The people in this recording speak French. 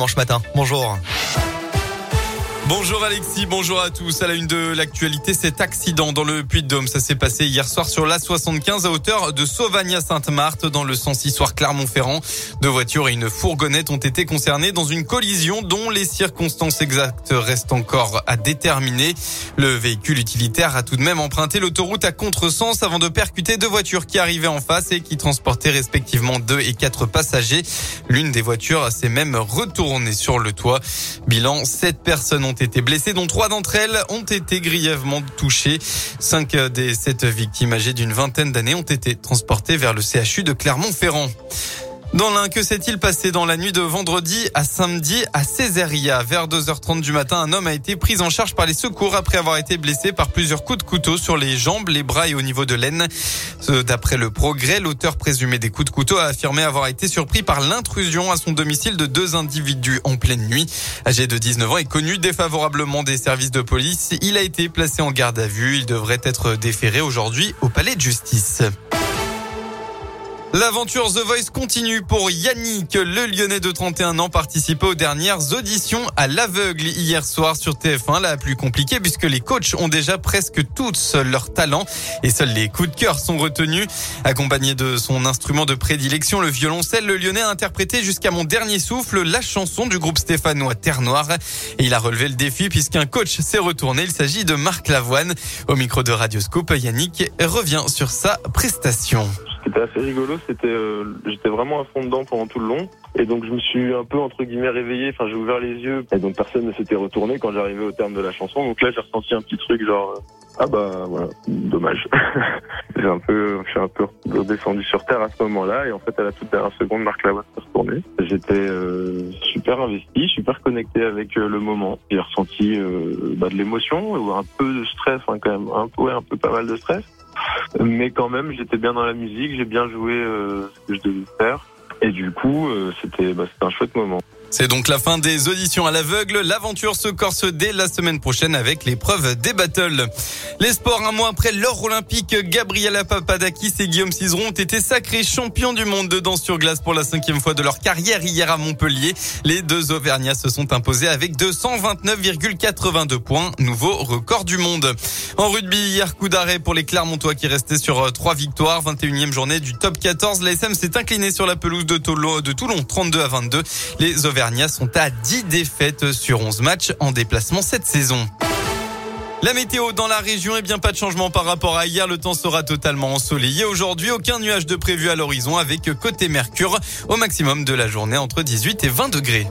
dimanche matin. Bonjour. Bonjour Alexis, bonjour à tous. À la une de l'actualité, cet accident dans le Puy-de-Dôme, ça s'est passé hier soir sur l'A75 à hauteur de Sauvagne à Sainte-Marthe dans le sens histoire Clermont-Ferrand. Deux voitures et une fourgonnette ont été concernées dans une collision dont les circonstances exactes restent encore à déterminer. Le véhicule utilitaire a tout de même emprunté l'autoroute à contresens avant de percuter deux voitures qui arrivaient en face et qui transportaient respectivement deux et quatre passagers. L'une des voitures s'est même retournée sur le toit. Bilan, sept personnes ont été blessées, dont trois d'entre elles ont été grièvement touchées. Cinq des sept victimes âgées d'une vingtaine d'années ont été transportées vers le CHU de Clermont-Ferrand. Dans l'un, que s'est-il passé dans la nuit de vendredi à samedi à Césaria? Vers 2h30 du matin, un homme a été pris en charge par les secours après avoir été blessé par plusieurs coups de couteau sur les jambes, les bras et au niveau de l'aine. D'après le progrès, l'auteur présumé des coups de couteau a affirmé avoir été surpris par l'intrusion à son domicile de deux individus en pleine nuit. Âgé de 19 ans et connu défavorablement des services de police, il a été placé en garde à vue. Il devrait être déféré aujourd'hui au palais de justice. L'aventure The Voice continue pour Yannick. Le Lyonnais de 31 ans participait aux dernières auditions à l'aveugle hier soir sur TF1. La plus compliquée puisque les coachs ont déjà presque tous leur talent et seuls les coups de cœur sont retenus. Accompagné de son instrument de prédilection, le violoncelle, le Lyonnais a interprété jusqu'à mon dernier souffle la chanson du groupe stéphanois Terre Noire. Et il a relevé le défi puisqu'un coach s'est retourné. Il s'agit de Marc Lavoine. Au micro de Radioscope, Yannick revient sur sa prestation c'était assez rigolo. C'était, euh, j'étais vraiment à fond dedans pendant tout le long. Et donc je me suis un peu entre guillemets réveillé. Enfin, j'ai ouvert les yeux. Et donc personne ne s'était retourné quand j'arrivais au terme de la chanson. Donc là, j'ai ressenti un petit truc genre euh, ah bah voilà, dommage. j'ai un peu, je suis un peu redescendu sur terre à ce moment-là. Et en fait, à la toute dernière seconde, Marc Lavoie s'est retourné. J'étais euh, super investi, super connecté avec le moment. J'ai ressenti bah, de l'émotion ou un peu de stress, hein, quand même, un peu, ouais, un peu pas mal de stress. Mais quand même, j'étais bien dans la musique, j'ai bien joué euh, ce que je devais faire. Et du coup, euh, c'était bah, un chouette moment. C'est donc la fin des auditions à l'aveugle. L'aventure se corse dès la semaine prochaine avec l'épreuve des battles. Les sports, un mois après l'or olympique, Gabriela Papadakis et Guillaume Cizeron ont été sacrés champions du monde de danse sur glace pour la cinquième fois de leur carrière hier à Montpellier. Les deux Auvergnats se sont imposés avec 229,82 points, nouveau record du monde. En rugby, hier coup d'arrêt pour les Clermontois qui restaient sur euh, trois victoires. 21e journée du top 14. L'ASM s'est incliné sur la pelouse de Toulon, de Toulon 32 à 22. Les sont à 10 défaites sur 11 matchs en déplacement cette saison. La météo dans la région, est bien pas de changement par rapport à hier. Le temps sera totalement ensoleillé aujourd'hui. Aucun nuage de prévu à l'horizon avec côté Mercure au maximum de la journée entre 18 et 20 degrés.